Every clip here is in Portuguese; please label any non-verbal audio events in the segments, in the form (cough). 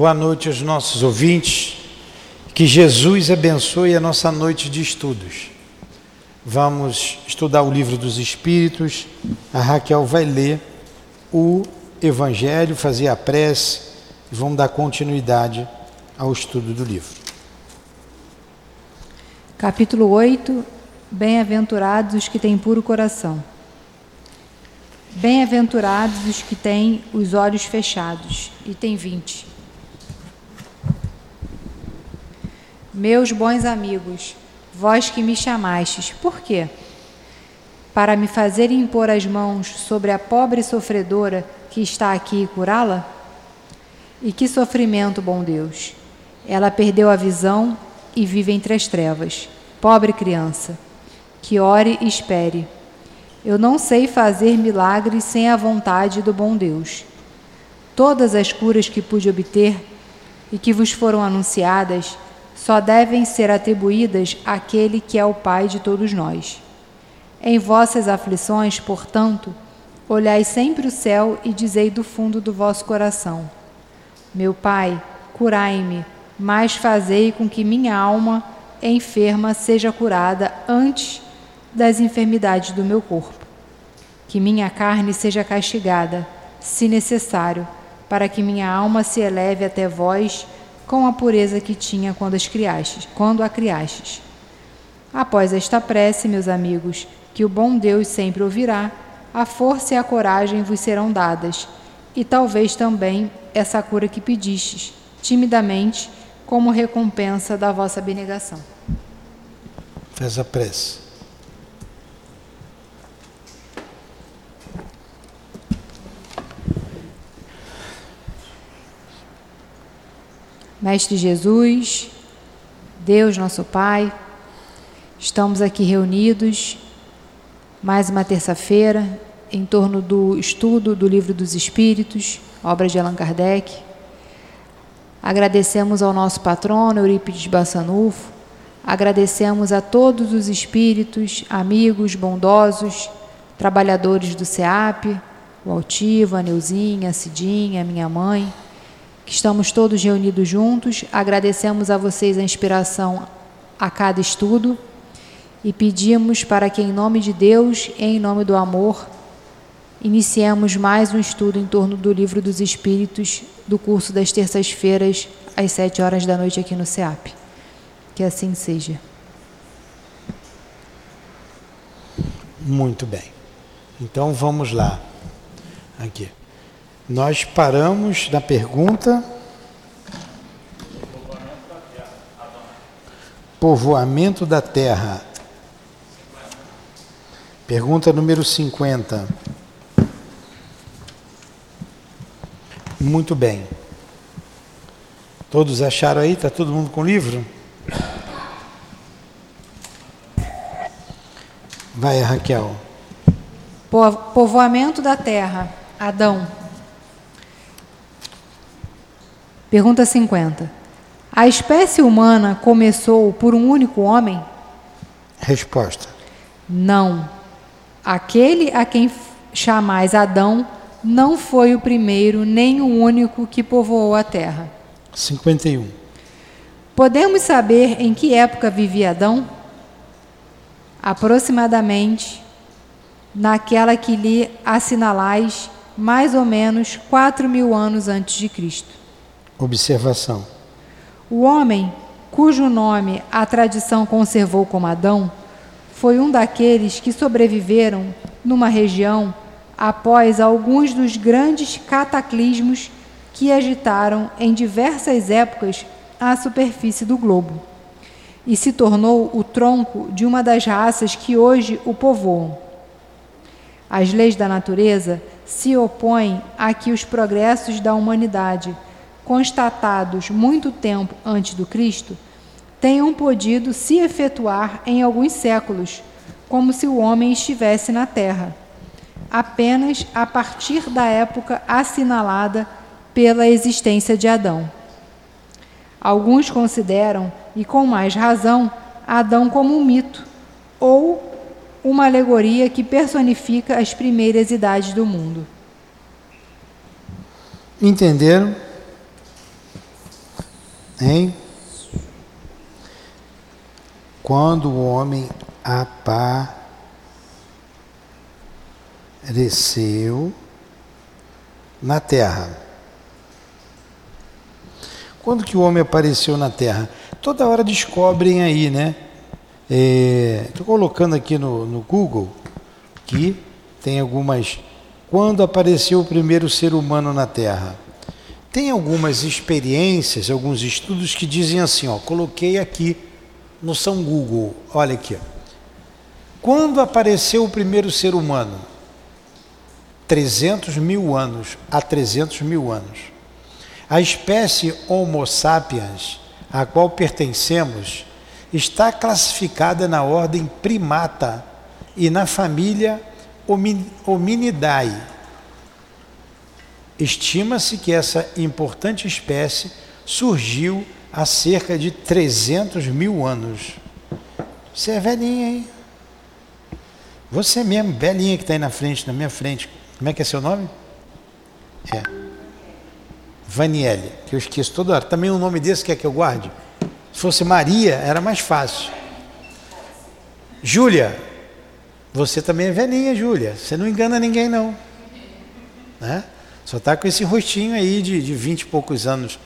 Boa noite aos nossos ouvintes. Que Jesus abençoe a nossa noite de estudos. Vamos estudar o livro dos Espíritos. A Raquel vai ler o Evangelho, fazer a prece e vamos dar continuidade ao estudo do livro. Capítulo 8 Bem-aventurados os que têm puro coração. Bem-aventurados os que têm os olhos fechados. Item 20. Meus bons amigos, vós que me chamastes, por quê? Para me fazer impor as mãos sobre a pobre sofredora que está aqui e curá-la? E que sofrimento, bom Deus! Ela perdeu a visão e vive entre as trevas. Pobre criança, que ore e espere. Eu não sei fazer milagres sem a vontade do bom Deus. Todas as curas que pude obter e que vos foram anunciadas só devem ser atribuídas àquele que é o Pai de todos nós. Em vossas aflições, portanto, olhai sempre o céu e dizei do fundo do vosso coração: Meu Pai, curai-me, mas fazei com que minha alma enferma seja curada antes das enfermidades do meu corpo. Que minha carne seja castigada, se necessário, para que minha alma se eleve até vós com a pureza que tinha quando, as criastes, quando a criastes. Após esta prece, meus amigos, que o bom Deus sempre ouvirá, a força e a coragem vos serão dadas, e talvez também essa cura que pedistes, timidamente, como recompensa da vossa abnegação. Faz a prece. Mestre Jesus, Deus nosso Pai, estamos aqui reunidos mais uma terça-feira em torno do estudo do Livro dos Espíritos, obra de Allan Kardec. Agradecemos ao nosso patrono Eurípides Bassanufo, agradecemos a todos os espíritos, amigos, bondosos, trabalhadores do SEAP, o Altivo, a Neuzinha, a Cidinha, a minha mãe, que estamos todos reunidos juntos. Agradecemos a vocês a inspiração a cada estudo e pedimos para que, em nome de Deus e em nome do amor, iniciemos mais um estudo em torno do Livro dos Espíritos do curso das terças-feiras, às sete horas da noite, aqui no SEAP. Que assim seja. Muito bem. Então vamos lá. Aqui. Nós paramos na pergunta. Povoamento da Terra. Pergunta número 50. Muito bem. Todos acharam aí? Está todo mundo com o livro? Vai, Raquel. Povoamento da Terra. Adão. Pergunta 50. A espécie humana começou por um único homem? Resposta: Não. Aquele a quem chamais Adão não foi o primeiro nem o único que povoou a terra. 51. Podemos saber em que época vivia Adão? Aproximadamente naquela que lhe assinalais, mais ou menos quatro mil anos antes de Cristo. Observação. O homem cujo nome a tradição conservou como Adão foi um daqueles que sobreviveram numa região após alguns dos grandes cataclismos que agitaram em diversas épocas a superfície do globo e se tornou o tronco de uma das raças que hoje o povoam. As leis da natureza se opõem a que os progressos da humanidade constatados muito tempo antes do Cristo, tenham podido se efetuar em alguns séculos, como se o homem estivesse na Terra, apenas a partir da época assinalada pela existência de Adão. Alguns consideram, e com mais razão, Adão como um mito ou uma alegoria que personifica as primeiras idades do mundo. Entenderam? Hein? Quando o homem apareceu na terra. Quando que o homem apareceu na terra? Toda hora descobrem aí, né? Estou é, colocando aqui no, no Google que tem algumas. Quando apareceu o primeiro ser humano na Terra? Tem algumas experiências, alguns estudos que dizem assim, ó, coloquei aqui no São Google, olha aqui. Quando apareceu o primeiro ser humano? 300 mil anos, há 300 mil anos. A espécie Homo sapiens, a qual pertencemos, está classificada na ordem primata e na família Hominidae. Estima-se que essa importante espécie surgiu há cerca de 300 mil anos. Você é velhinha, hein? Você mesmo, velhinha que está aí na frente, na minha frente. Como é que é seu nome? É. Vanielle, que eu esqueço toda hora. Também um nome desse quer que eu guarde? Se fosse Maria, era mais fácil. Júlia, você também é velhinha, Júlia. Você não engana ninguém, não. Né? Só está com esse rostinho aí de, de 20 e poucos anos.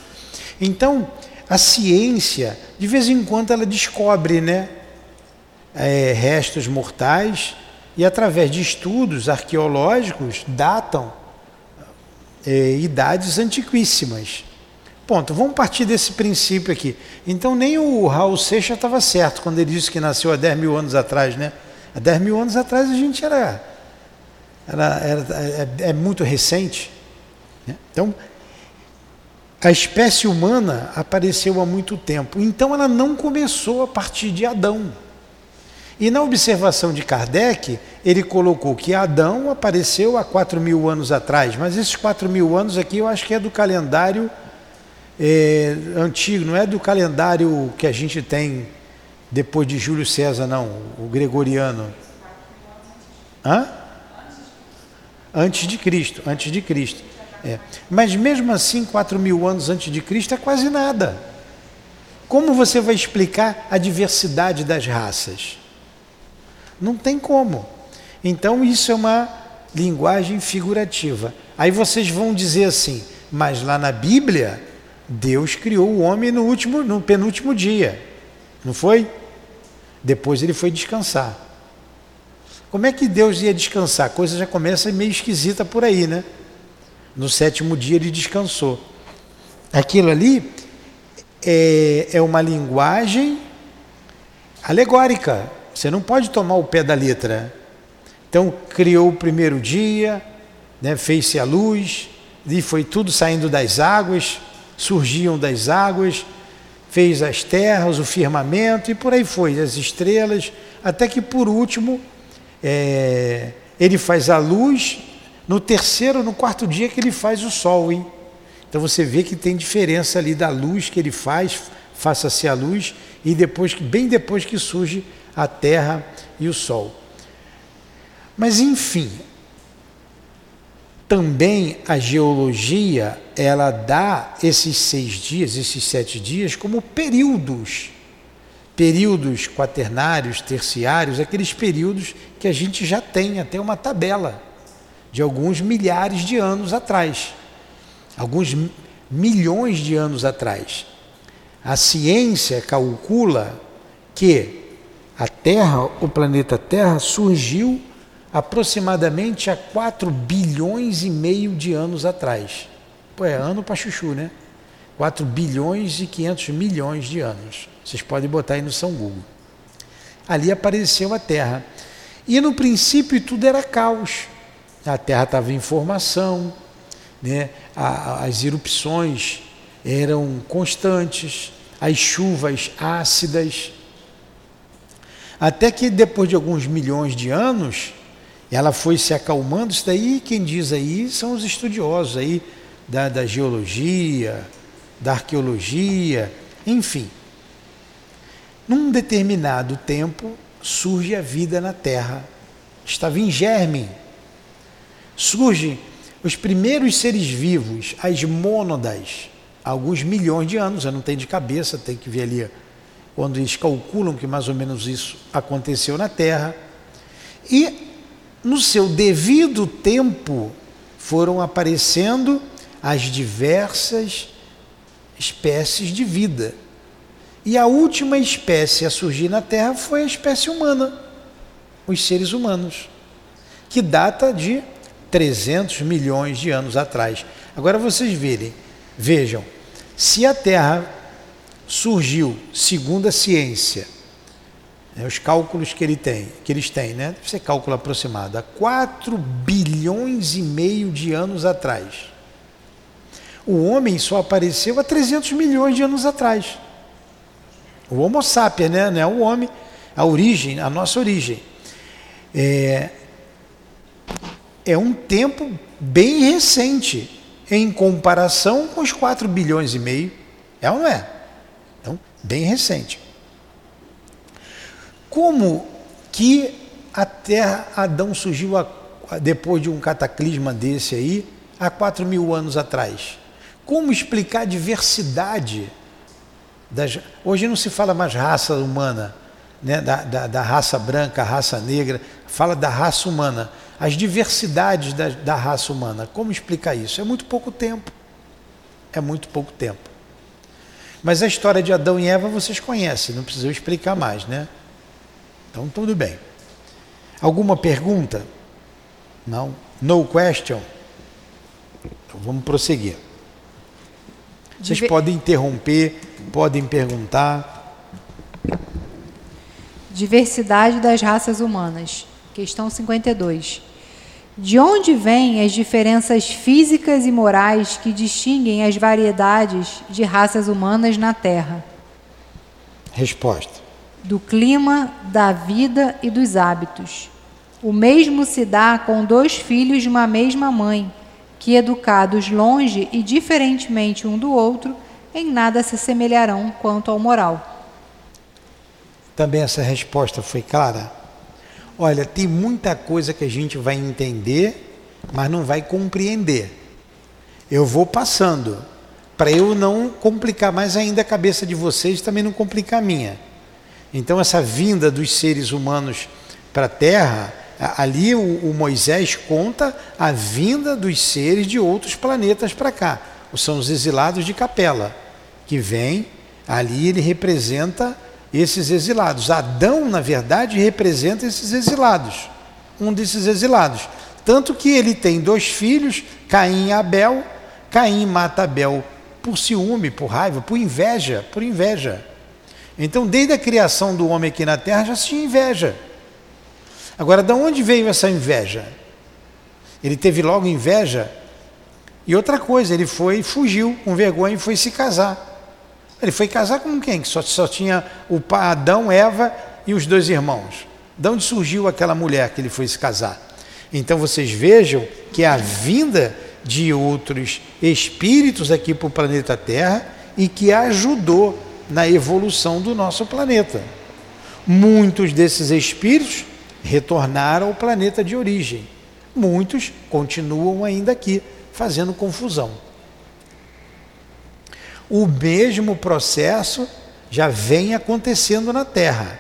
Então, a ciência, de vez em quando, ela descobre né, é, restos mortais e, através de estudos arqueológicos, datam é, idades antiquíssimas. Ponto. Vamos partir desse princípio aqui. Então, nem o Raul Seixas estava certo quando ele disse que nasceu há 10 mil anos atrás, né? Há 10 mil anos atrás a gente era. era, era é, é, muito recente. Né? Então, a espécie humana apareceu há muito tempo. Então, ela não começou a partir de Adão. E na observação de Kardec, ele colocou que Adão apareceu há 4 mil anos atrás, mas esses 4 mil anos aqui eu acho que é do calendário é, antigo, não é do calendário que a gente tem depois de Júlio César, não, o gregoriano. Hã? Antes de Cristo, antes de Cristo. É. Mas mesmo assim, 4 mil anos antes de Cristo é quase nada. Como você vai explicar a diversidade das raças? Não tem como. Então isso é uma linguagem figurativa. Aí vocês vão dizer assim, mas lá na Bíblia Deus criou o homem no último, no penúltimo dia, não foi? Depois ele foi descansar. Como é que Deus ia descansar? A coisa já começa meio esquisita por aí, né? No sétimo dia ele descansou. Aquilo ali é, é uma linguagem alegórica. Você não pode tomar o pé da letra. Então criou o primeiro dia, né, fez-se a luz, e foi tudo saindo das águas, surgiam das águas, fez as terras, o firmamento e por aí foi, as estrelas, até que por último é, ele faz a luz, no terceiro, no quarto dia que ele faz o sol, hein? Então você vê que tem diferença ali da luz que ele faz, faça-se a luz, e depois, bem depois que surge a terra e o sol. Mas enfim, também a geologia ela dá esses seis dias, esses sete dias, como períodos, períodos quaternários, terciários, aqueles períodos que a gente já tem até uma tabela de alguns milhares de anos atrás, alguns milhões de anos atrás. A ciência calcula que a Terra, o planeta Terra, surgiu aproximadamente há 4 bilhões e meio de anos atrás. Pô, é ano para chuchu, né? 4 bilhões e 500 milhões de anos. Vocês podem botar aí no São Google. Ali apareceu a Terra. E no princípio tudo era caos. A Terra estava em formação, né? as erupções eram constantes, as chuvas ácidas. Até que depois de alguns milhões de anos, ela foi se acalmando. Isso daí, quem diz aí, são os estudiosos aí da, da geologia, da arqueologia, enfim. Num determinado tempo surge a vida na Terra. Estava em germe. Surgem os primeiros seres vivos, as mônadas. alguns milhões de anos, eu não tenho de cabeça, tem que ver ali quando eles calculam que mais ou menos isso aconteceu na Terra. E no seu devido tempo foram aparecendo as diversas espécies de vida. E a última espécie a surgir na Terra foi a espécie humana, os seres humanos, que data de 300 milhões de anos atrás. Agora vocês verem, vejam, se a Terra surgiu, segundo a ciência, né, os cálculos que, ele tem, que eles têm, né, ser cálculo aproximado, há 4 bilhões e meio de anos atrás. O homem só apareceu há 300 milhões de anos atrás. O Homo sapiens, né, né o homem, a origem, a nossa origem. É, é um tempo bem recente em comparação com os 4 bilhões e meio. É ou não é? Então, bem recente. Como que a Terra, Adão surgiu a, depois de um cataclisma desse aí, há 4 mil anos atrás? Como explicar a diversidade das. Hoje não se fala mais raça humana, né? da, da, da raça branca, raça negra, fala da raça humana. As diversidades da, da raça humana. Como explicar isso? É muito pouco tempo. É muito pouco tempo. Mas a história de Adão e Eva vocês conhecem, não precisa explicar mais, né? Então tudo bem. Alguma pergunta? Não? No question? Então vamos prosseguir. Vocês Diver... podem interromper, podem perguntar. Diversidade das raças humanas. Questão 52. De onde vêm as diferenças físicas e morais que distinguem as variedades de raças humanas na Terra? Resposta: Do clima, da vida e dos hábitos. O mesmo se dá com dois filhos de uma mesma mãe, que, educados longe e diferentemente um do outro, em nada se semelharão quanto ao moral. Também essa resposta foi clara? Olha, tem muita coisa que a gente vai entender, mas não vai compreender. Eu vou passando, para eu não complicar mais ainda a cabeça de vocês, também não complicar a minha. Então, essa vinda dos seres humanos para a Terra, ali o, o, Moisés conta a vinda dos seres de outros planetas para cá. São os exilados de Capela, que vêm, ali ele representa esses exilados. Adão, na verdade, representa esses exilados, um desses exilados. Tanto que ele tem dois filhos, Caim e Abel. Caim mata Abel por ciúme, por raiva, por inveja, por inveja. Então, desde a criação do homem aqui na terra já se tinha inveja. Agora, de onde veio essa inveja? Ele teve logo inveja. E outra coisa, ele foi, fugiu com vergonha e foi se casar. Ele foi casar com quem? Que só, só tinha o pai Adão, Eva e os dois irmãos. De onde surgiu aquela mulher que ele foi se casar? Então vocês vejam que a vinda de outros espíritos aqui para o planeta Terra e que ajudou na evolução do nosso planeta. Muitos desses espíritos retornaram ao planeta de origem. Muitos continuam ainda aqui, fazendo confusão. O mesmo processo já vem acontecendo na Terra.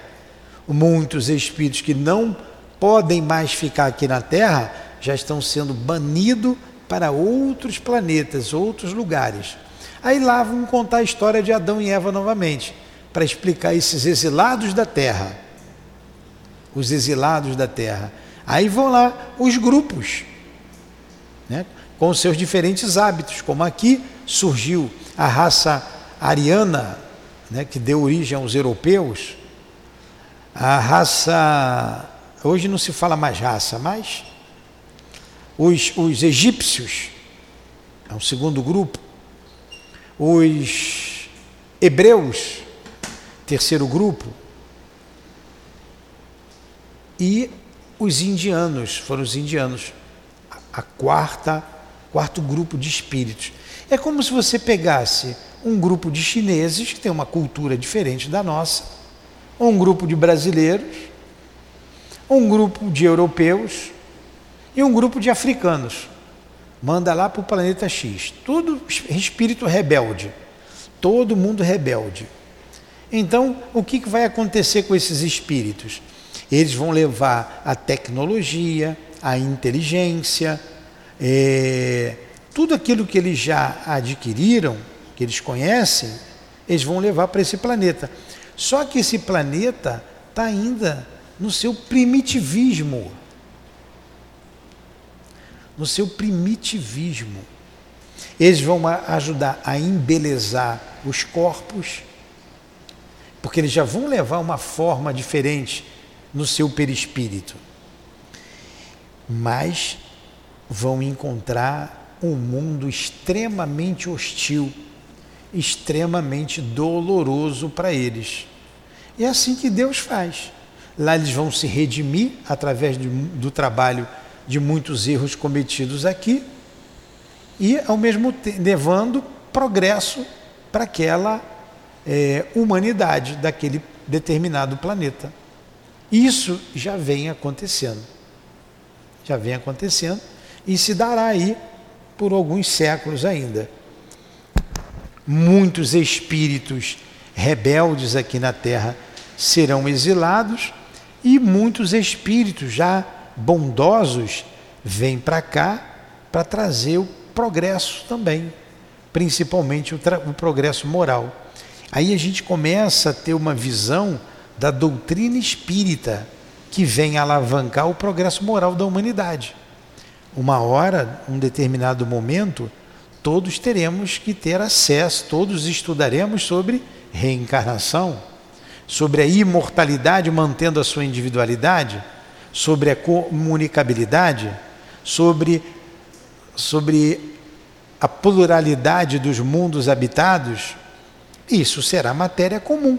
Muitos espíritos que não podem mais ficar aqui na Terra já estão sendo banidos para outros planetas, outros lugares. Aí lá vamos contar a história de Adão e Eva novamente, para explicar esses exilados da Terra. Os exilados da Terra. Aí vão lá os grupos, né, com seus diferentes hábitos, como aqui surgiu a raça ariana, né, que deu origem aos europeus, a raça. Hoje não se fala mais raça, mas os, os egípcios, é um segundo grupo, os hebreus, terceiro grupo, e os indianos, foram os indianos, a quarta, quarto grupo de espíritos. É como se você pegasse um grupo de chineses que tem uma cultura diferente da nossa, um grupo de brasileiros, um grupo de europeus e um grupo de africanos. manda lá para o planeta X. Tudo espírito rebelde. Todo mundo rebelde. Então, o que, que vai acontecer com esses espíritos? Eles vão levar a tecnologia, a inteligência, é, tudo aquilo que eles já adquiriram, que eles conhecem, eles vão levar para esse planeta. Só que esse planeta está ainda no seu primitivismo no seu primitivismo. Eles vão ajudar a embelezar os corpos, porque eles já vão levar uma forma diferente no seu perispírito. Mas vão encontrar um mundo extremamente hostil, extremamente doloroso para eles. E é assim que Deus faz. Lá eles vão se redimir através do, do trabalho de muitos erros cometidos aqui e, ao mesmo tempo, levando progresso para aquela é, humanidade daquele determinado planeta. Isso já vem acontecendo. Já vem acontecendo e se dará aí por alguns séculos ainda. Muitos espíritos rebeldes aqui na Terra serão exilados e muitos espíritos já bondosos vêm para cá para trazer o progresso também, principalmente o, o progresso moral. Aí a gente começa a ter uma visão da doutrina espírita que vem alavancar o progresso moral da humanidade. Uma hora, um determinado momento, todos teremos que ter acesso, todos estudaremos sobre reencarnação, sobre a imortalidade mantendo a sua individualidade sobre a comunicabilidade, sobre, sobre a pluralidade dos mundos habitados, isso será matéria comum,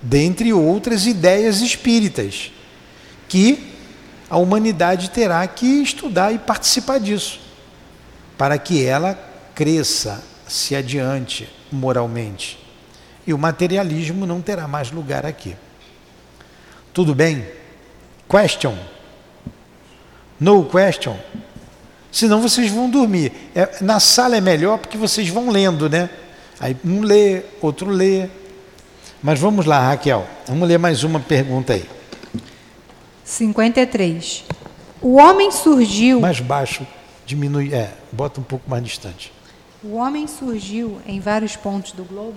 dentre outras ideias espíritas, que a humanidade terá que estudar e participar disso, para que ela cresça, se adiante moralmente. E o materialismo não terá mais lugar aqui. Tudo bem? Question. No question. Senão vocês vão dormir. É, na sala é melhor porque vocês vão lendo, né? Aí um lê, outro lê. Mas vamos lá, Raquel. Vamos ler mais uma pergunta aí. 53. O homem surgiu. Mais baixo, diminui. É, bota um pouco mais distante. O homem surgiu em vários pontos do globo?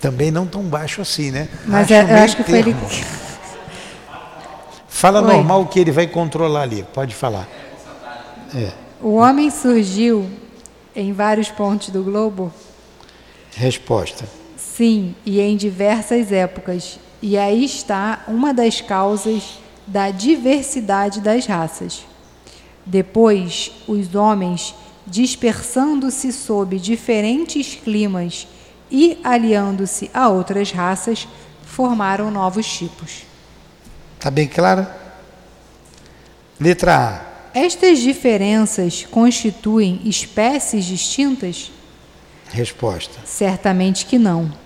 Também não tão baixo assim, né? Mas acho, é, eu acho que foi ele. (laughs) Fala Oi. normal que ele vai controlar ali. Pode falar. É. O homem surgiu em vários pontos do globo? Resposta. Sim, e em diversas épocas. E aí está uma das causas da diversidade das raças. Depois, os homens, dispersando-se sob diferentes climas e aliando-se a outras raças, formaram novos tipos. Está bem claro? Letra A. Estas diferenças constituem espécies distintas? Resposta. Certamente que não.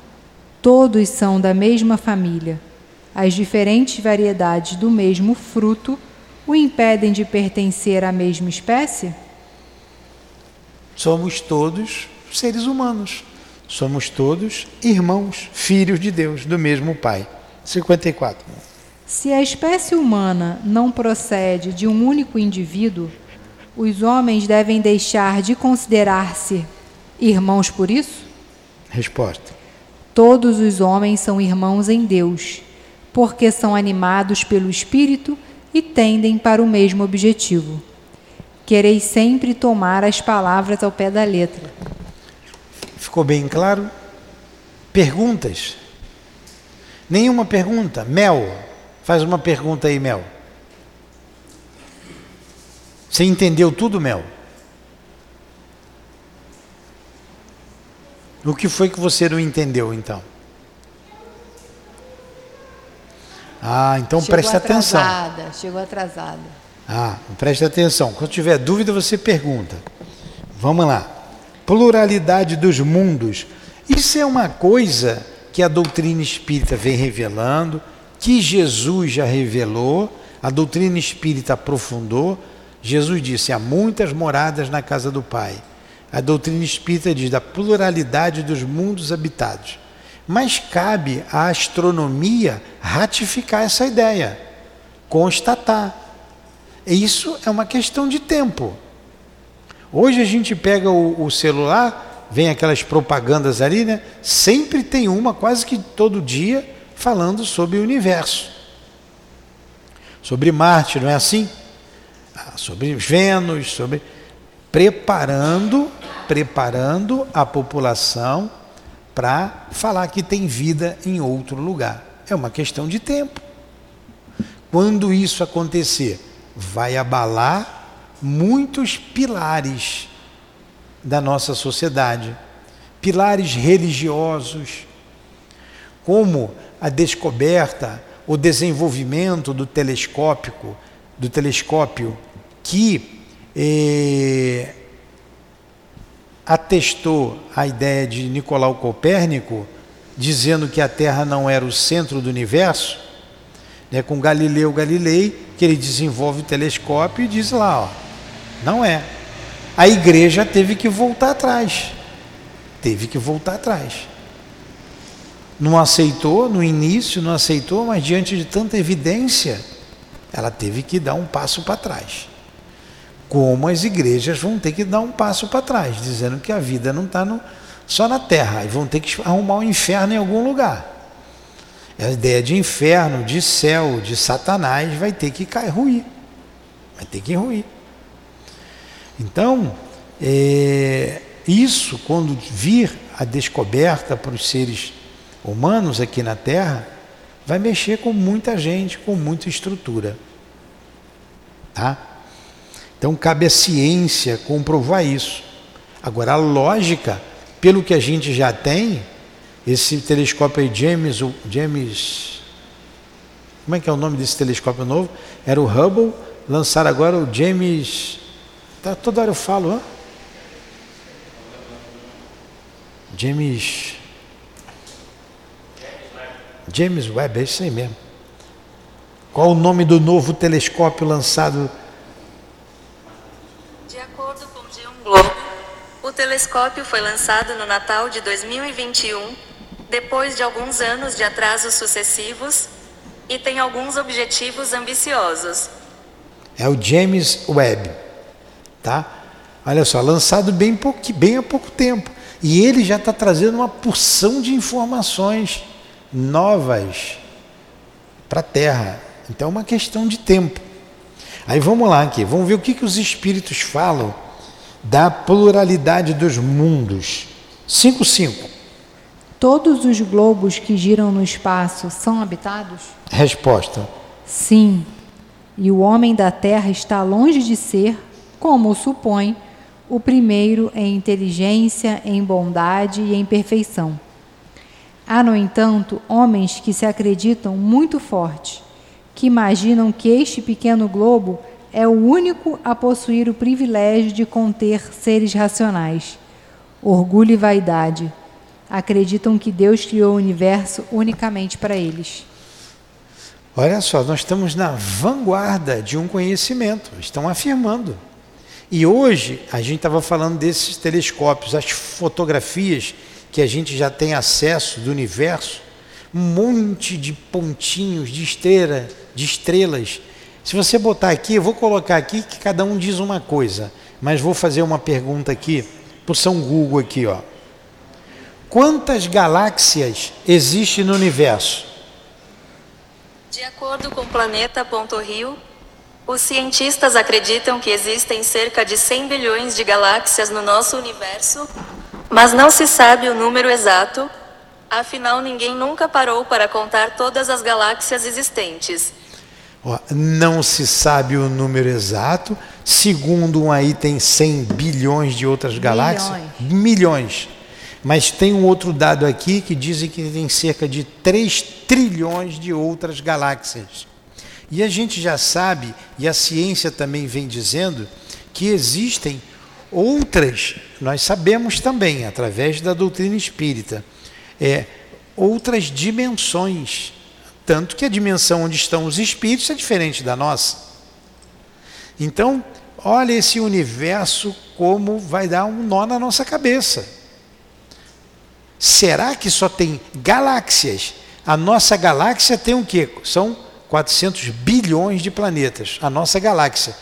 Todos são da mesma família. As diferentes variedades do mesmo fruto o impedem de pertencer à mesma espécie? Somos todos seres humanos. Somos todos irmãos, filhos de Deus, do mesmo Pai. 54. Se a espécie humana não procede de um único indivíduo, os homens devem deixar de considerar-se irmãos por isso? Resposta: Todos os homens são irmãos em Deus, porque são animados pelo Espírito e tendem para o mesmo objetivo. Quereis sempre tomar as palavras ao pé da letra. Ficou bem claro? Perguntas? Nenhuma pergunta? Mel, Faz uma pergunta aí, Mel. Você entendeu tudo, Mel? O que foi que você não entendeu, então? Ah, então chegou atrasada, atenção. Chegou atrasada. Ah, presta atenção. Quando tiver dúvida, você pergunta. Vamos lá. Pluralidade dos mundos. Isso é uma coisa que a doutrina espírita vem revelando que Jesus já revelou, a doutrina espírita aprofundou, Jesus disse: há muitas moradas na casa do Pai. A doutrina espírita diz da pluralidade dos mundos habitados. Mas cabe à astronomia ratificar essa ideia, constatar. Isso é uma questão de tempo. Hoje a gente pega o, o celular, vem aquelas propagandas ali, né? Sempre tem uma, quase que todo dia, falando sobre o universo. Sobre Marte, não é assim? Ah, sobre Vênus, sobre preparando, preparando a população para falar que tem vida em outro lugar. É uma questão de tempo. Quando isso acontecer, vai abalar muitos pilares da nossa sociedade, pilares religiosos, como a descoberta, o desenvolvimento do telescópico, do telescópio que atestou a ideia de Nicolau Copérnico, dizendo que a Terra não era o centro do universo, né, com Galileu Galilei, que ele desenvolve o telescópio e diz lá, ó, não é. A igreja teve que voltar atrás. Teve que voltar atrás. Não aceitou no início, não aceitou, mas diante de tanta evidência, ela teve que dar um passo para trás como as igrejas vão ter que dar um passo para trás, dizendo que a vida não está só na terra, e vão ter que arrumar um inferno em algum lugar. A ideia de inferno, de céu, de Satanás vai ter que cair, ruir. Vai ter que ruir. Então, é, isso, quando vir a descoberta para os seres humanos aqui na Terra, vai mexer com muita gente, com muita estrutura. Tá? Então cabe à ciência comprovar isso. Agora, a lógica, pelo que a gente já tem, esse telescópio aí, James, James. Como é que é o nome desse telescópio novo? Era o Hubble, lançaram agora o James. Tá, toda hora eu falo, hã? James. James Webb, é isso aí mesmo. Qual o nome do novo telescópio lançado? Globo. O telescópio foi lançado no Natal de 2021, depois de alguns anos de atrasos sucessivos, e tem alguns objetivos ambiciosos. É o James Webb, tá? Olha só, lançado bem, pouco, bem há pouco tempo. E ele já está trazendo uma porção de informações novas para a Terra. Então é uma questão de tempo. Aí vamos lá aqui, vamos ver o que, que os espíritos falam da pluralidade dos mundos. 5.5. Todos os globos que giram no espaço são habitados? Resposta: Sim. E o homem da Terra está longe de ser, como supõe, o primeiro em inteligência, em bondade e em perfeição. Há, no entanto, homens que se acreditam muito fortes, que imaginam que este pequeno globo é o único a possuir o privilégio de conter seres racionais. Orgulho e vaidade. Acreditam que Deus criou o universo unicamente para eles. Olha só, nós estamos na vanguarda de um conhecimento, estão afirmando. E hoje a gente estava falando desses telescópios, as fotografias que a gente já tem acesso do universo, um monte de pontinhos de estrela, de estrelas se você botar aqui, eu vou colocar aqui que cada um diz uma coisa, mas vou fazer uma pergunta aqui para São Google aqui, ó. Quantas galáxias existem no universo? De acordo com Planeta.rio, os cientistas acreditam que existem cerca de 100 bilhões de galáxias no nosso universo, mas não se sabe o número exato, afinal ninguém nunca parou para contar todas as galáxias existentes. Ó, não se sabe o número exato. Segundo um aí tem 100 bilhões de outras galáxias. Milhões. Milhões. Mas tem um outro dado aqui que dizem que tem cerca de 3 trilhões de outras galáxias. E a gente já sabe, e a ciência também vem dizendo, que existem outras, nós sabemos também, através da doutrina espírita, é, outras dimensões tanto que a dimensão onde estão os espíritos é diferente da nossa. Então, olha esse universo como vai dar um nó na nossa cabeça. Será que só tem galáxias? A nossa galáxia tem o quê? São 400 bilhões de planetas. A nossa galáxia.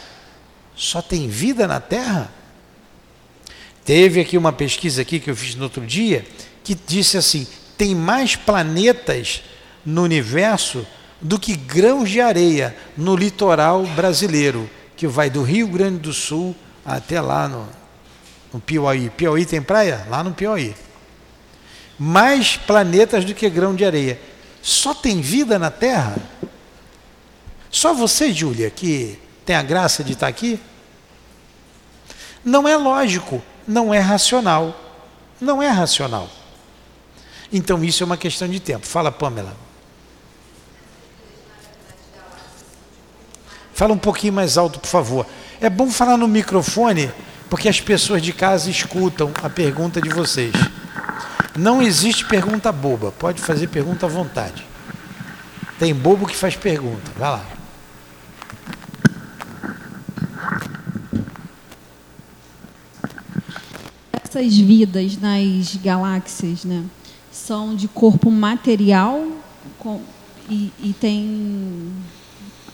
Só tem vida na Terra? Teve aqui uma pesquisa aqui que eu fiz no outro dia que disse assim: tem mais planetas no universo do que grãos de areia no litoral brasileiro, que vai do Rio Grande do Sul até lá no, no Piauí. Piauí tem praia? Lá no Piauí. Mais planetas do que grão de areia. Só tem vida na Terra? Só você, Júlia, que tem a graça de estar aqui? Não é lógico, não é racional. Não é racional. Então isso é uma questão de tempo. Fala, Pamela. Fala um pouquinho mais alto, por favor. É bom falar no microfone, porque as pessoas de casa escutam a pergunta de vocês. Não existe pergunta boba, pode fazer pergunta à vontade. Tem bobo que faz pergunta, vai lá. Essas vidas nas galáxias, né? são de corpo material com, e, e, tem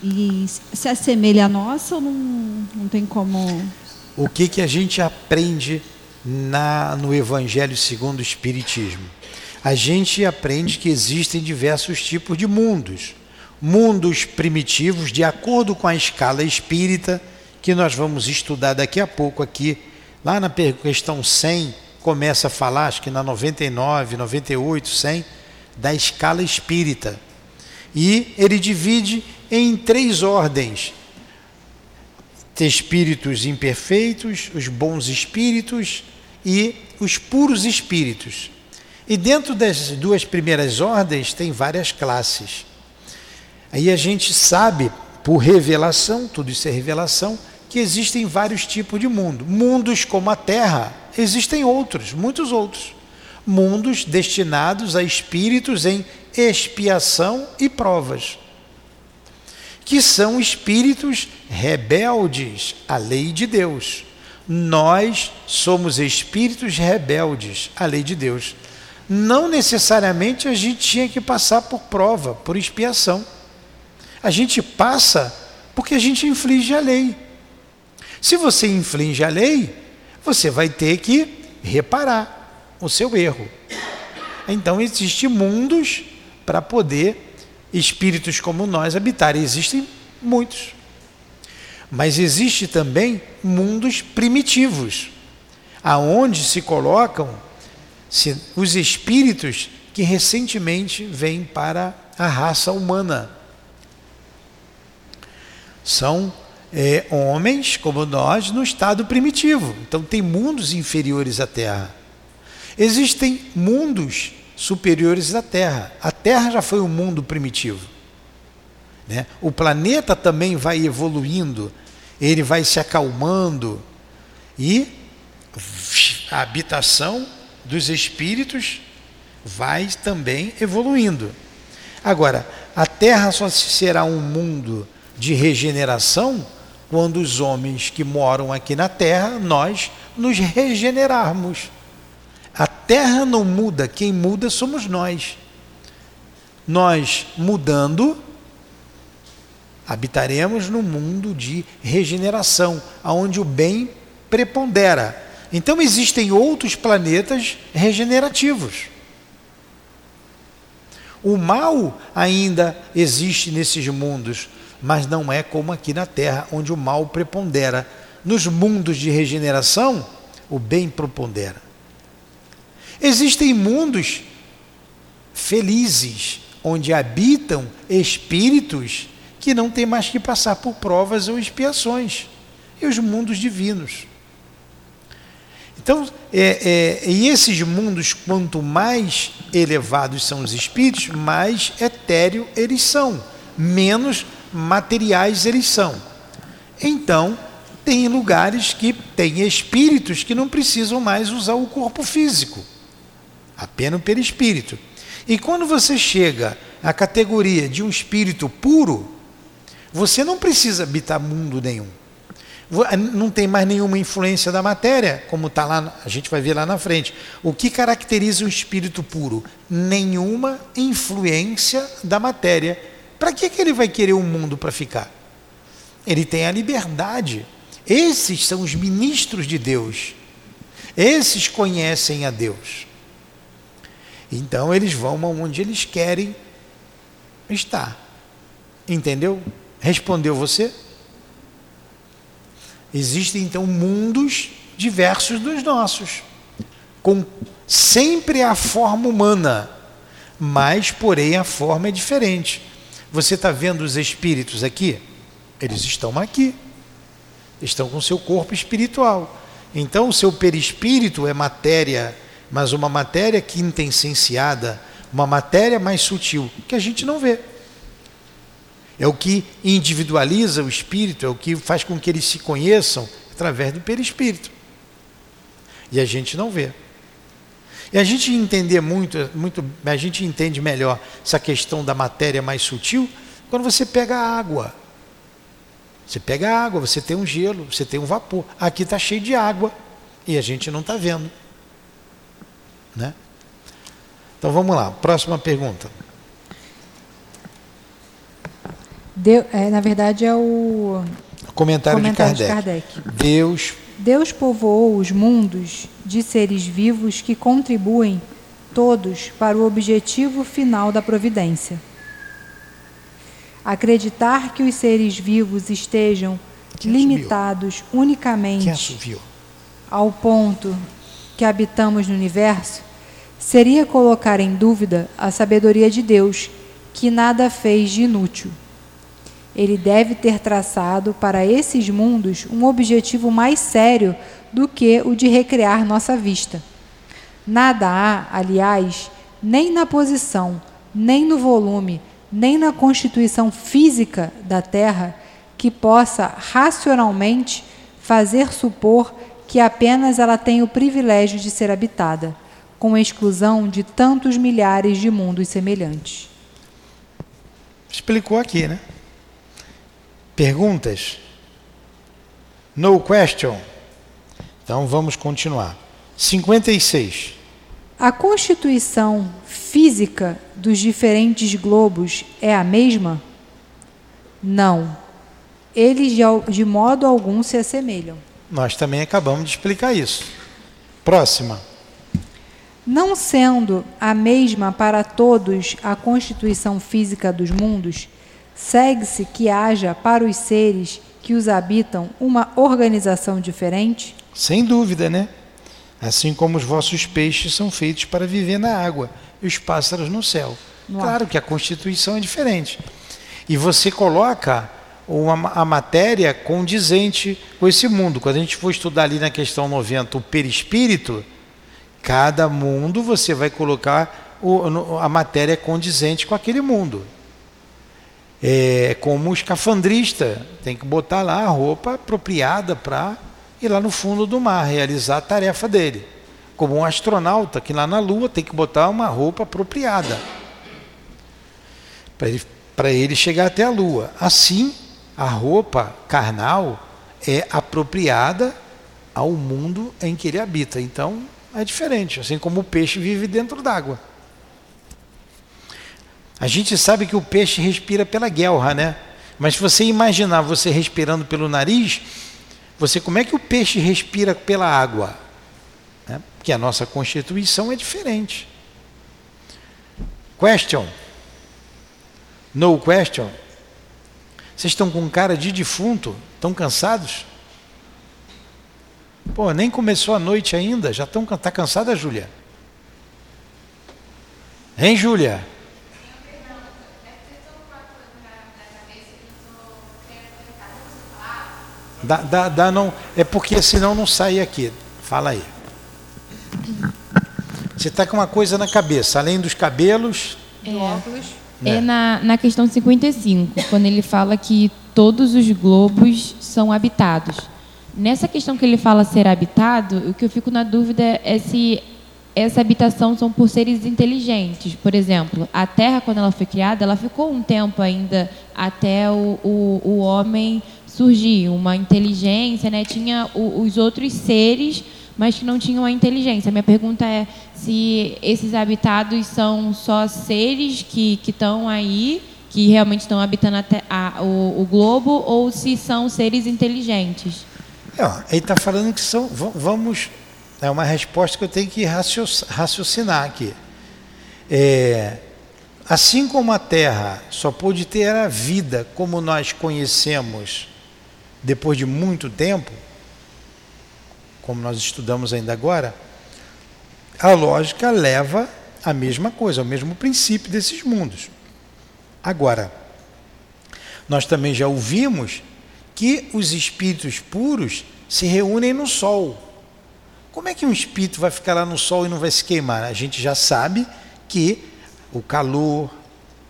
e se assemelha à nossa ou não, não tem como? O que que a gente aprende na no Evangelho segundo o Espiritismo? A gente aprende que existem diversos tipos de mundos. Mundos primitivos de acordo com a escala espírita que nós vamos estudar daqui a pouco aqui. Lá na questão 100 começa a falar, acho que na 99, 98, 100, da escala espírita. E ele divide em três ordens: espíritos imperfeitos, os bons espíritos e os puros espíritos. E dentro das duas primeiras ordens tem várias classes. Aí a gente sabe, por revelação, tudo isso é revelação, que existem vários tipos de mundo. Mundos como a Terra, existem outros, muitos outros. Mundos destinados a espíritos em expiação e provas, que são espíritos rebeldes à lei de Deus. Nós somos espíritos rebeldes à lei de Deus. Não necessariamente a gente tinha que passar por prova, por expiação. A gente passa porque a gente inflige a lei. Se você inflige a lei, você vai ter que reparar o seu erro. Então existem mundos para poder espíritos como nós habitar. Existem muitos. Mas existe também mundos primitivos, aonde se colocam os espíritos que recentemente vêm para a raça humana. São é, homens como nós no estado primitivo. Então, tem mundos inferiores à Terra. Existem mundos superiores à Terra. A Terra já foi um mundo primitivo. Né? O planeta também vai evoluindo, ele vai se acalmando e a habitação dos espíritos vai também evoluindo. Agora, a Terra só será um mundo de regeneração quando os homens que moram aqui na terra, nós nos regenerarmos. A terra não muda, quem muda somos nós. Nós mudando, habitaremos no mundo de regeneração, onde o bem prepondera. Então existem outros planetas regenerativos. O mal ainda existe nesses mundos, mas não é como aqui na Terra, onde o mal prepondera. Nos mundos de regeneração, o bem prepondera. Existem mundos felizes, onde habitam espíritos que não têm mais que passar por provas ou expiações, e os mundos divinos. Então, é, é, e esses mundos, quanto mais elevados são os espíritos, mais etéreo eles são, menos materiais eles são. Então, tem lugares que tem espíritos que não precisam mais usar o corpo físico, apenas pelo espírito. E quando você chega à categoria de um espírito puro, você não precisa habitar mundo nenhum. vo- não tem mais nenhuma influência da matéria, como está lá, a gente vai ver lá na frente. O que caracteriza o espírito puro? Nenhuma influência da matéria. Para que, que ele vai querer um mundo para ficar? Ele tem a liberdade. Esses são os ministros de Deus. Esses conhecem a Deus. Então eles vão aonde eles querem estar. Entendeu? Respondeu você? Existem então mundos diversos dos nossos, com sempre a forma humana, mas porém a forma é diferente. Você está vendo os espíritos aqui? Eles estão aqui, estão com seu corpo espiritual. Então o seu perispírito é matéria, mas uma matéria quintessenciada, uma matéria mais sutil, que a gente não vê. É o que individualiza o espírito, é o que faz com que eles se conheçam através do perispírito. E a gente não vê. E a gente entender muito, muito, a gente entende melhor essa questão da matéria mais sutil quando você pega a água. Você pega a água, você tem um gelo, você tem um vapor. Aqui está cheio de água e a gente não está vendo. Né? Então vamos lá, próxima pergunta. Deu- é, na verdade, é o Comentário, comentário de, de Kardec. Kardec. Deus Deus povoou os mundos de seres vivos que contribuem todos para o objetivo final da providência. Acreditar que os seres vivos estejam Quem limitados unicamente ao ponto que habitamos no universo seria colocar em dúvida a sabedoria de Deus, que nada fez de inútil. Ele deve ter traçado para esses mundos um objetivo mais sério do que o de recriar nossa vista. Nada há, aliás, nem na posição, nem no volume, nem na constituição física da Terra que possa racionalmente fazer supor que apenas ela tem o privilégio de ser habitada, com exclusão de tantos milhares de mundos semelhantes. Explicou aqui, né? Perguntas? No question? Então vamos continuar. 56. A constituição física dos diferentes globos é a mesma? Não. Eles de, de modo algum se assemelham. Nós também acabamos de explicar isso. Próxima. Não sendo a mesma para todos a constituição física dos mundos, segue-se que haja para os seres que os habitam uma organização diferente? Sem dúvida, né? Assim como os vossos peixes são feitos para viver na água e os pássaros no céu. No ar. claro que a constituição é diferente. E você coloca uma, a matéria condizente com esse mundo. Quando a gente for estudar ali na questão 90 o perispírito, cada mundo você vai colocar o- a matéria condizente com aquele mundo. É como o escafandrista, tem que botar lá a roupa apropriada para ir lá no fundo do mar, realizar a tarefa dele. Como um astronauta que lá na Lua tem que botar uma roupa apropriada para ele, para ele chegar até a Lua. Assim, a roupa carnal é apropriada ao mundo em que ele habita. Então, é diferente, assim como o peixe vive dentro d'água. A gente sabe que o peixe respira pela guelra, né? Mas se você imaginar você respirando pelo nariz, você como é que o peixe respira pela água? Né? Porque a nossa constituição é diferente. Question? No question? Vocês estão com cara de defunto? Estão cansados? Pô, nem começou a noite ainda, já estão tá cansada, Júlia? Hein, Júlia? Dá, dá, dá não, é porque senão não sai aqui. Fala aí. Você está com uma coisa na cabeça, além dos cabelos. Do óculos. É na, na questão 55, quando ele fala que todos os globos são habitados. Nessa questão que ele fala ser habitado, o que eu fico na dúvida é se essa habitação são por seres inteligentes. Por exemplo, a Terra, quando ela foi criada, ela ficou um tempo ainda até o, o, o homem surgir uma inteligência, né? Tinha o, os outros seres, mas que não tinham a inteligência. Minha pergunta é se esses habitados são só seres que estão aí, que realmente estão habitando a, a, o, o, globo, ou se são seres inteligentes. É, ó, ele está falando que são. Vamos. É uma resposta que eu tenho que raciocinar aqui. É, assim como a Terra só pôde ter a vida como nós conhecemos depois de muito tempo, como nós estudamos ainda agora, a lógica leva a mesma coisa, ao mesmo princípio desses mundos. Agora, nós também já ouvimos que os espíritos puros se reúnem no Sol. Como é que um espírito vai ficar lá no Sol e não vai se queimar? A gente já sabe que o calor,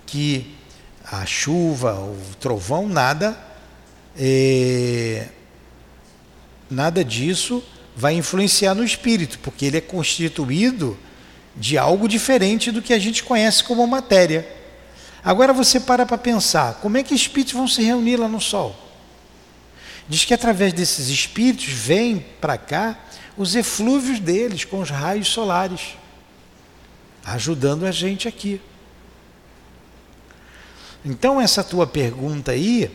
que a chuva, o trovão, nada, é, nada disso vai influenciar no espírito, porque ele é constituído de algo diferente do que a gente conhece como matéria. Agora você para para pensar, como é que espíritos vão se reunir lá no Sol? Diz que através desses espíritos vêm para cá os eflúvios deles com os raios solares, ajudando a gente aqui. Então essa tua pergunta aí,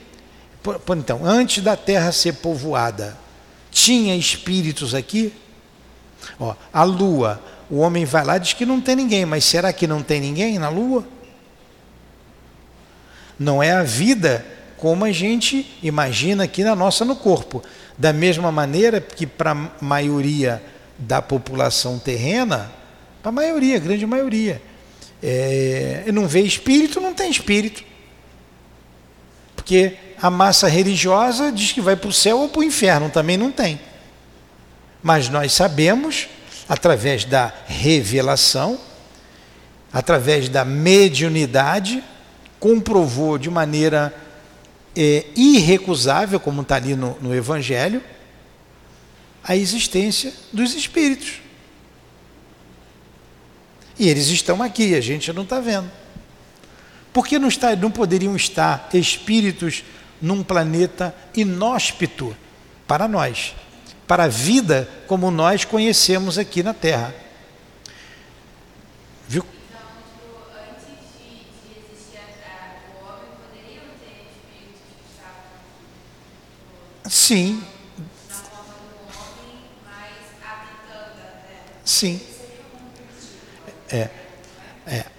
então, antes da Terra ser povoada, tinha espíritos aqui? Ó, a Lua, o homem vai lá e diz que não tem ninguém, mas será que não tem ninguém na Lua? Não é a vida como a gente imagina aqui na nossa no corpo. Da mesma maneira que para a maioria da população terrena, para a maioria, grande maioria, é, não vê espírito, não tem espírito. Porque a massa religiosa diz que vai para o céu ou para o inferno, também não tem. Mas nós sabemos, através da revelação, através da mediunidade, comprovou de maneira é, irrecusável, como está ali no, no Evangelho, a existência dos espíritos. E eles estão aqui, a gente não está vendo. Por que não, está, não poderiam estar espíritos num planeta inóspito para nós, para a vida como nós conhecemos aqui na Terra? Viu? Sim. Sim. É. É.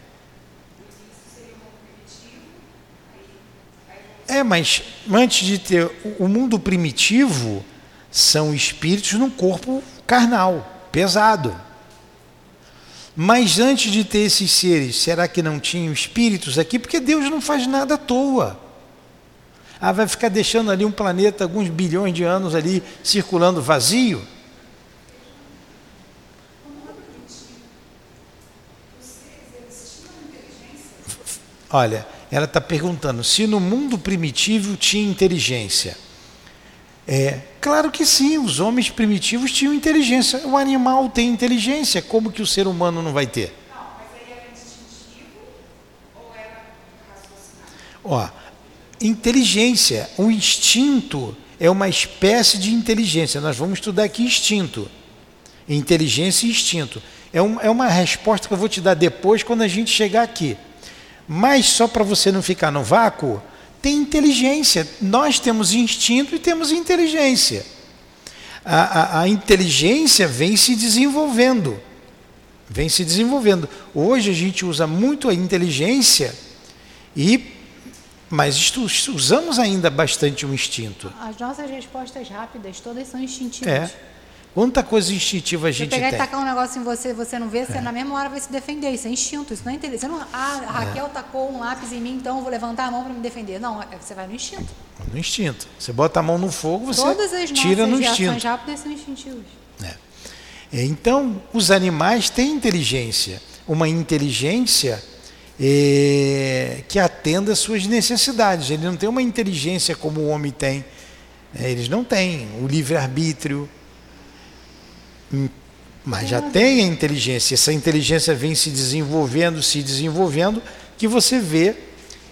É, mas antes de ter o mundo primitivo, são espíritos num corpo carnal, pesado. Mas antes de ter esses seres, será que não tinham espíritos aqui? Porque Deus não faz nada à toa. Ah, vai ficar deixando ali um planeta alguns bilhões de anos ali circulando vazio? Olha, ela está perguntando se no mundo primitivo tinha inteligência. É, claro que sim, os homens primitivos tinham inteligência. O animal tem inteligência, como que o ser humano não vai ter? Não, mas aí era instintivo ou era raciocinado? Ó, inteligência, o instinto é uma espécie de inteligência. Nós vamos estudar aqui instinto. Inteligência e instinto. É, um, é uma resposta que eu vou te dar depois quando a gente chegar aqui. Mas só para você não ficar no vácuo, tem inteligência. Nós temos instinto e temos inteligência. A, a, a inteligência vem se desenvolvendo. Vem se desenvolvendo. Hoje a gente usa muito a inteligência e mas usamos ainda bastante o instinto. As nossas respostas rápidas, todas são instintivas. É. Quanta coisa instintiva a gente tem. pegar e tacar um negócio em você, você não vê, você é. na mesma hora vai se defender. Isso é instinto, isso não é inteligência. Não, ah, a Raquel é. tacou um lápis em mim, então eu vou levantar a mão para me defender. Não, é, você vai no instinto. No instinto. Você bota a mão no fogo, você Todas as tira no instinto. Todas as rápidas são instintivas. É. é. Então, os animais têm inteligência. Uma inteligência é, que atenda às suas necessidades. Ele não tem uma inteligência como o homem tem. É, eles não têm o livre-arbítrio, mas já tem a inteligência. Essa inteligência vem se desenvolvendo, se desenvolvendo, que você vê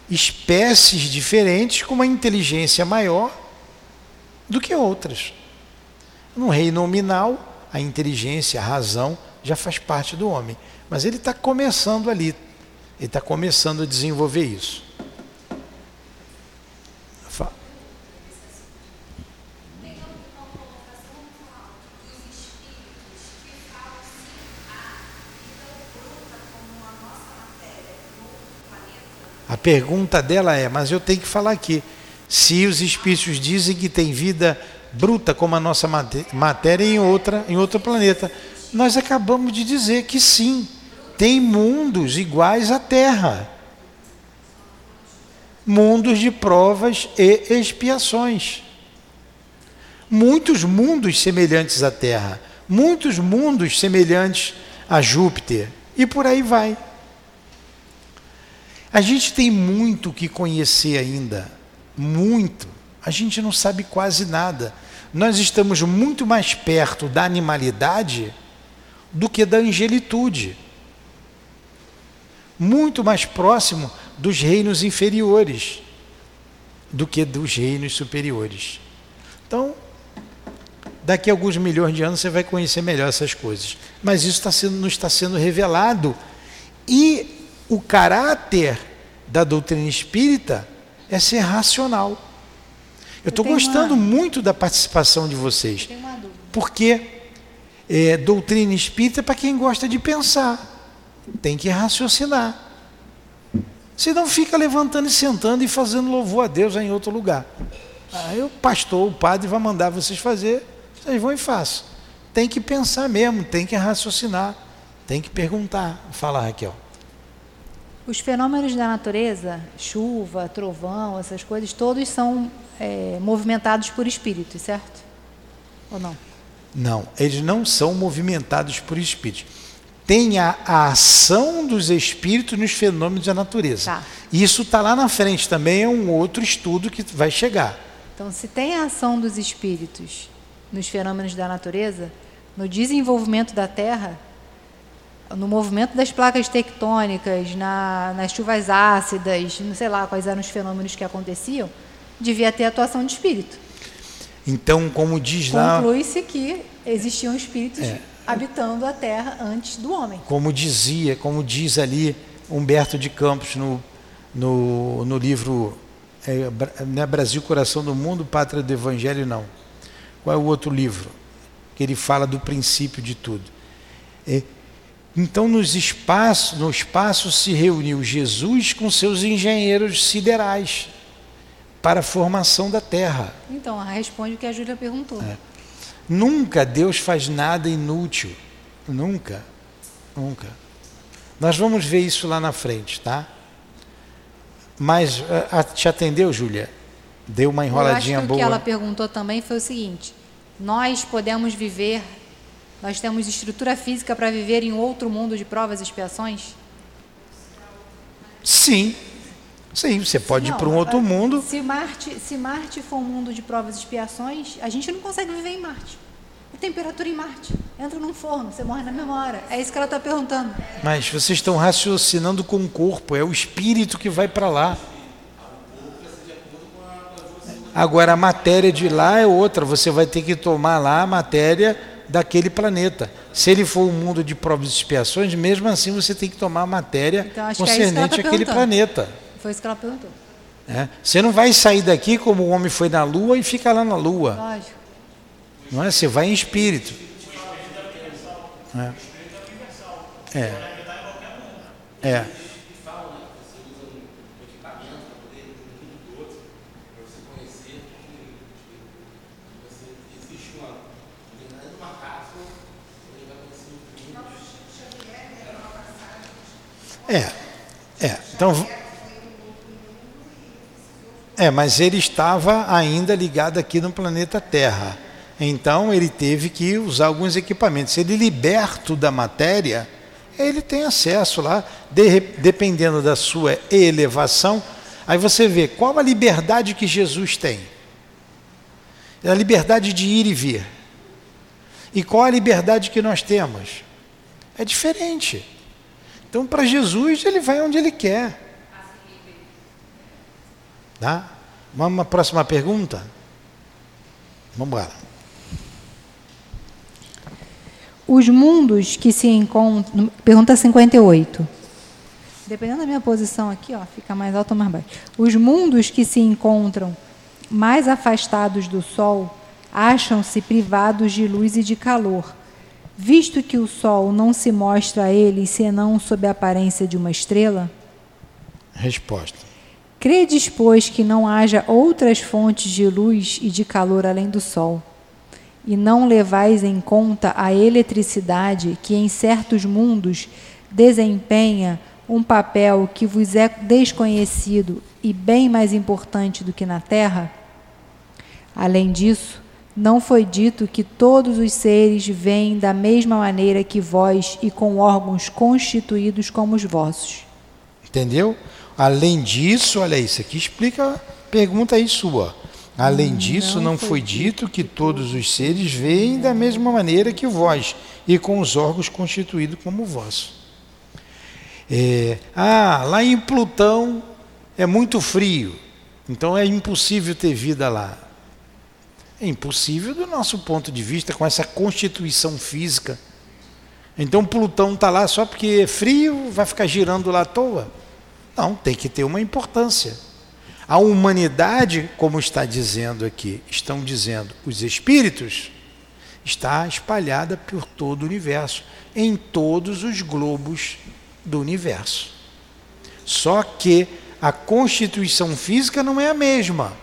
espécies diferentes com uma inteligência maior do que outras. No reino nominal, a inteligência, a razão já faz parte do homem. Mas ele está começando ali, ele está começando a desenvolver isso. A pergunta dela é: mas eu tenho que falar aqui. Se os espíritos dizem que tem vida bruta como a nossa matéria em outra, em outro planeta, nós acabamos de dizer que sim, tem mundos iguais à Terra. Mundos de provas e expiações. Muitos mundos semelhantes à Terra, muitos mundos semelhantes a Júpiter, e por aí vai. A gente tem muito que conhecer ainda, muito. A gente não sabe quase nada. Nós estamos muito mais perto da animalidade do que da angelitude. Muito mais próximo dos reinos inferiores do que dos reinos superiores. Então, daqui a alguns milhões de anos você vai conhecer melhor essas coisas. Mas isso está sendo, não está sendo revelado. E o caráter da doutrina espírita é ser racional. Eu estou gostando uma... muito da participação de vocês. Porque é, doutrina espírita é para quem gosta de pensar. Tem que raciocinar. Se não fica levantando e sentando e fazendo louvor a Deus em outro lugar. Aí o pastor, o padre vai mandar vocês fazer, vocês vão e façam. Tem que pensar mesmo, tem que raciocinar, tem que perguntar. Fala, Raquel. Os fenômenos da natureza, chuva, trovão, essas coisas, todos são é, movimentados por espíritos, certo? Ou não? Não, eles não são movimentados por espíritos. Tem a, a ação dos espíritos nos fenômenos da natureza. Tá. Isso está lá na frente também, é um outro estudo que vai chegar. Então, se tem a ação dos espíritos nos fenômenos da natureza, no desenvolvimento da Terra, no movimento das placas tectônicas, na, nas chuvas ácidas, não sei lá quais eram os fenômenos que aconteciam, devia ter atuação de espírito. Então, como diz lá. Conclui-se que existiam espíritos é, habitando a Terra antes do homem. Como dizia, como diz ali Humberto de Campos no, no, no livro é, não é Brasil, Coração do Mundo, Pátria do Evangelho, não. Qual é o outro livro? Que ele fala do princípio de tudo. É, então, nos espaços, no espaço se reuniu Jesus com seus engenheiros siderais para a formação da terra. Então, responde o que a Júlia perguntou. É. Nunca Deus faz nada inútil. Nunca. Nunca. Nós vamos ver isso lá na frente, tá? Mas a, a, te atendeu, Júlia? Deu uma enroladinha Eu acho que boa. O que ela perguntou também foi o seguinte: nós podemos viver nós temos estrutura física para viver em outro mundo de provas e expiações? Sim. Sim, você pode não, ir para um outro mundo. Se Marte, se Marte for um mundo de provas e expiações, a gente não consegue viver em Marte. A temperatura em Marte. Entra num forno, você morre na hora. É isso que ela está perguntando. Mas vocês estão raciocinando com o corpo, é o espírito que vai para lá. Agora a matéria de lá é outra, você vai ter que tomar lá a matéria daquele planeta. Se ele for um mundo de provas e expiações, mesmo assim você tem que tomar matéria então, é concernente é àquele planeta. Foi isso que ela perguntou. É? Você não vai sair daqui como o homem foi na Lua e fica lá na Lua. Lógico. Não é? Você vai em espírito. É. É. é. É, é. Então, é, mas ele estava ainda ligado aqui no planeta Terra. Então ele teve que usar alguns equipamentos. Ele liberto da matéria, ele tem acesso lá, de, dependendo da sua elevação. Aí você vê qual a liberdade que Jesus tem. É a liberdade de ir e vir. E qual a liberdade que nós temos? É diferente. Então, para Jesus, ele vai onde ele quer. Tá? À próxima pergunta? Vamos embora. Os mundos que se encontram. Pergunta 58. Dependendo da minha posição aqui, ó, fica mais alto ou mais baixo. Os mundos que se encontram mais afastados do Sol acham-se privados de luz e de calor, visto que o Sol não se mostra a eles senão sob a aparência de uma estrela? Resposta. Credes, pois, que não haja outras fontes de luz e de calor além do Sol? E não levais em conta a eletricidade que em certos mundos desempenha um papel que vos é desconhecido e bem mais importante do que na Terra? Além disso, não foi dito que todos os seres vêm da mesma maneira que vós e com órgãos constituídos como os vossos. Entendeu? Além disso, olha isso aqui explica, pergunta aí sua. Além Hum, disso, não foi dito que todos os seres veem da mesma maneira que vós e com os órgãos constituídos como vós. É, ah, lá em Plutão é muito frio, então é impossível ter vida lá. É impossível do nosso ponto de vista, com essa constituição física. Então Plutão está lá só porque é frio, vai ficar girando lá à toa? Não, tem que ter uma importância. A humanidade, como está dizendo aqui, estão dizendo os espíritos, está espalhada por todo o universo, em todos os globos do universo. Só que a constituição física não é a mesma.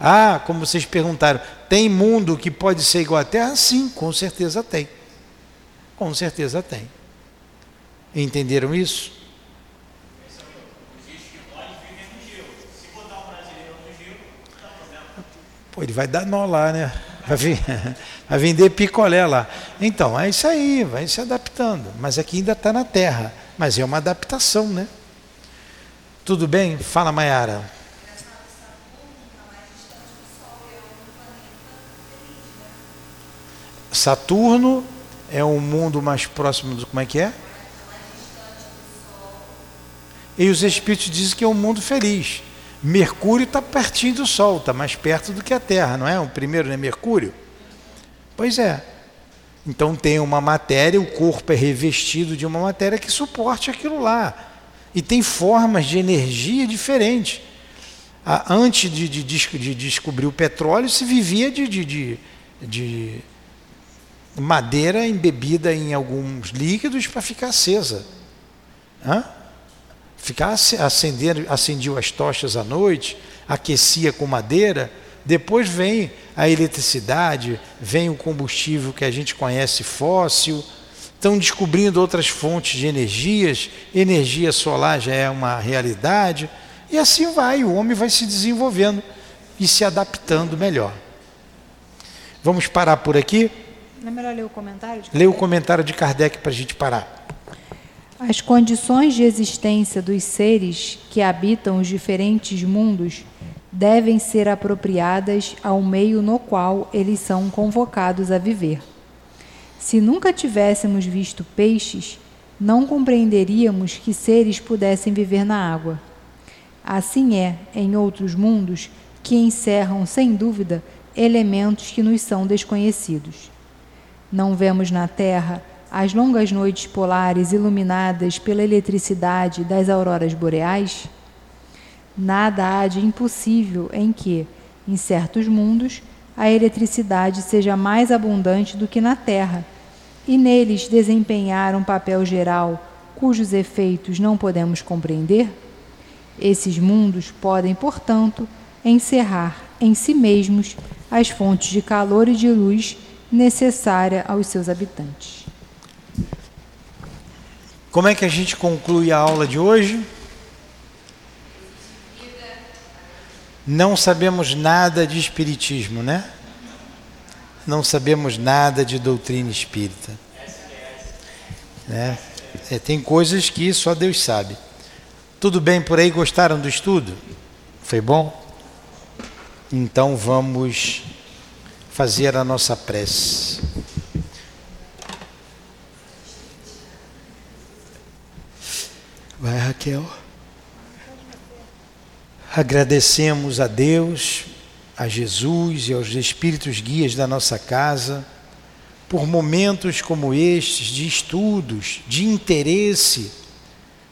Ah, como vocês perguntaram, tem mundo que pode ser igual à Terra? Sim, com certeza tem. Com certeza tem. Entenderam isso? Pô, ele vai dar nó lá, né? Vai, vir, (laughs) vai vender picolé lá. Então, é isso aí, vai se adaptando. Mas aqui ainda está na Terra. Mas é uma adaptação, né? Tudo bem? Fala, Mayara. Saturno é um mundo mais próximo do. Como é que é? E os espíritos dizem que é um mundo feliz. Mercúrio está pertinho do Sol, está mais perto do que a Terra, não é? O primeiro é Mercúrio? Pois é. Então tem uma matéria, o corpo é revestido de uma matéria que suporte aquilo lá. E tem formas de energia diferentes. Antes de, de, de descobrir o petróleo, se vivia de, de, de madeira embebida em alguns líquidos para ficar acesa. Hã? Ficar acendendo, acendia as tochas à noite, aquecia com madeira, depois vem a eletricidade, vem o combustível que a gente conhece fóssil, estão descobrindo outras fontes de energias, energia solar já é uma realidade, e assim vai, o homem vai se desenvolvendo e se adaptando melhor. Vamos parar por aqui? Não é melhor ler o comentário? Lê o comentário de Kardec para a gente parar. As condições de existência dos seres que habitam os diferentes mundos devem ser apropriadas ao meio no qual eles são convocados a viver. Se nunca tivéssemos visto peixes, não compreenderíamos que seres pudessem viver na água. Assim é em outros mundos que encerram, sem dúvida, elementos que nos são desconhecidos. Não vemos na Terra as longas noites polares iluminadas pela eletricidade das auroras boreais? Nada há de impossível em que, em certos mundos, a eletricidade seja mais abundante do que na Terra, e neles desempenhar um papel geral cujos efeitos não podemos compreender? Esses mundos podem, portanto, encerrar em si mesmos as fontes de calor e de luz necessária aos seus habitantes. Como é que a gente conclui a aula de hoje? Não sabemos nada de espiritismo, né? Não sabemos nada de doutrina espírita. Né? É, tem coisas que só Deus sabe. Tudo bem por aí? Gostaram do estudo? Foi bom? Então vamos fazer a nossa prece. Vai, Raquel. Agradecemos a Deus a Jesus e aos espíritos guias da nossa casa por momentos como estes de estudos, de interesse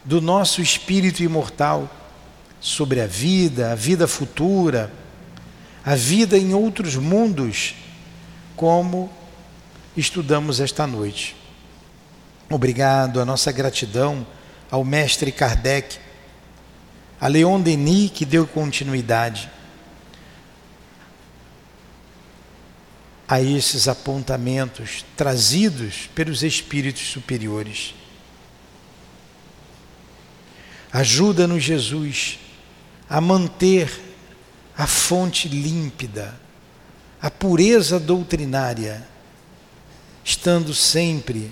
do nosso espírito imortal sobre a vida, a vida futura, a vida em outros mundos, como estudamos esta noite. Obrigado, a nossa gratidão ao mestre Kardec, a Leon Denis que deu continuidade a esses apontamentos trazidos pelos espíritos superiores. Ajuda-nos, Jesus, a manter a fonte límpida, a pureza doutrinária, estando sempre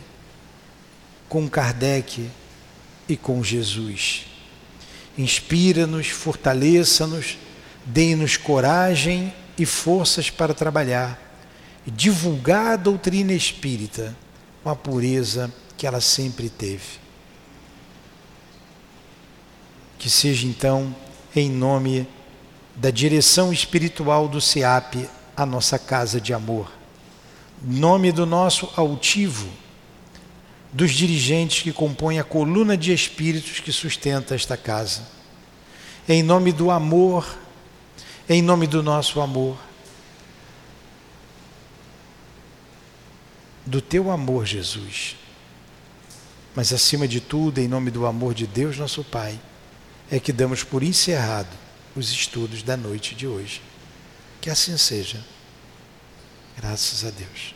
com Kardec e com Jesus. Inspira-nos, fortaleça-nos, dê-nos coragem e forças para trabalhar e divulgar a doutrina espírita com a pureza que ela sempre teve. Que seja então, em nome da direção espiritual do SEAP, a nossa casa de amor. Nome do nosso altivo, dos dirigentes que compõem a coluna de espíritos que sustenta esta casa. Em nome do amor, em nome do nosso amor do teu amor, Jesus. Mas acima de tudo, em nome do amor de Deus, nosso Pai, é que damos por encerrado os estudos da noite de hoje. Que assim seja. Graças a Deus.